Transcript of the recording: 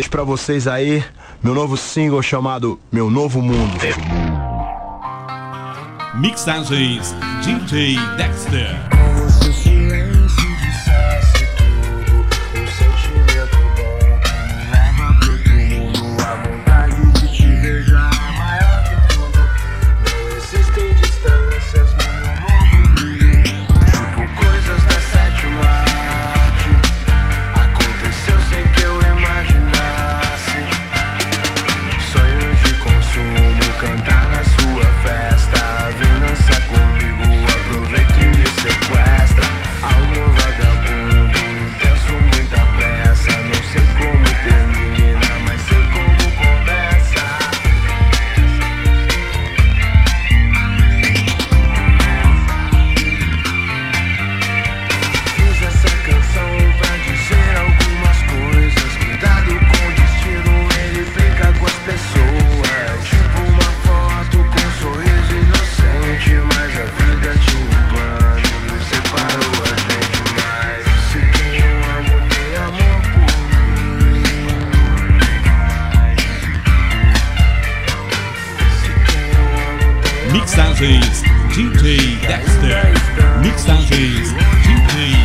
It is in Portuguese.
Deixo pra vocês aí meu novo single chamado Meu Novo Mundo. Mixagens DJ Dexter. Mixagens DJ Dexter. Mixagens DJ Dexter.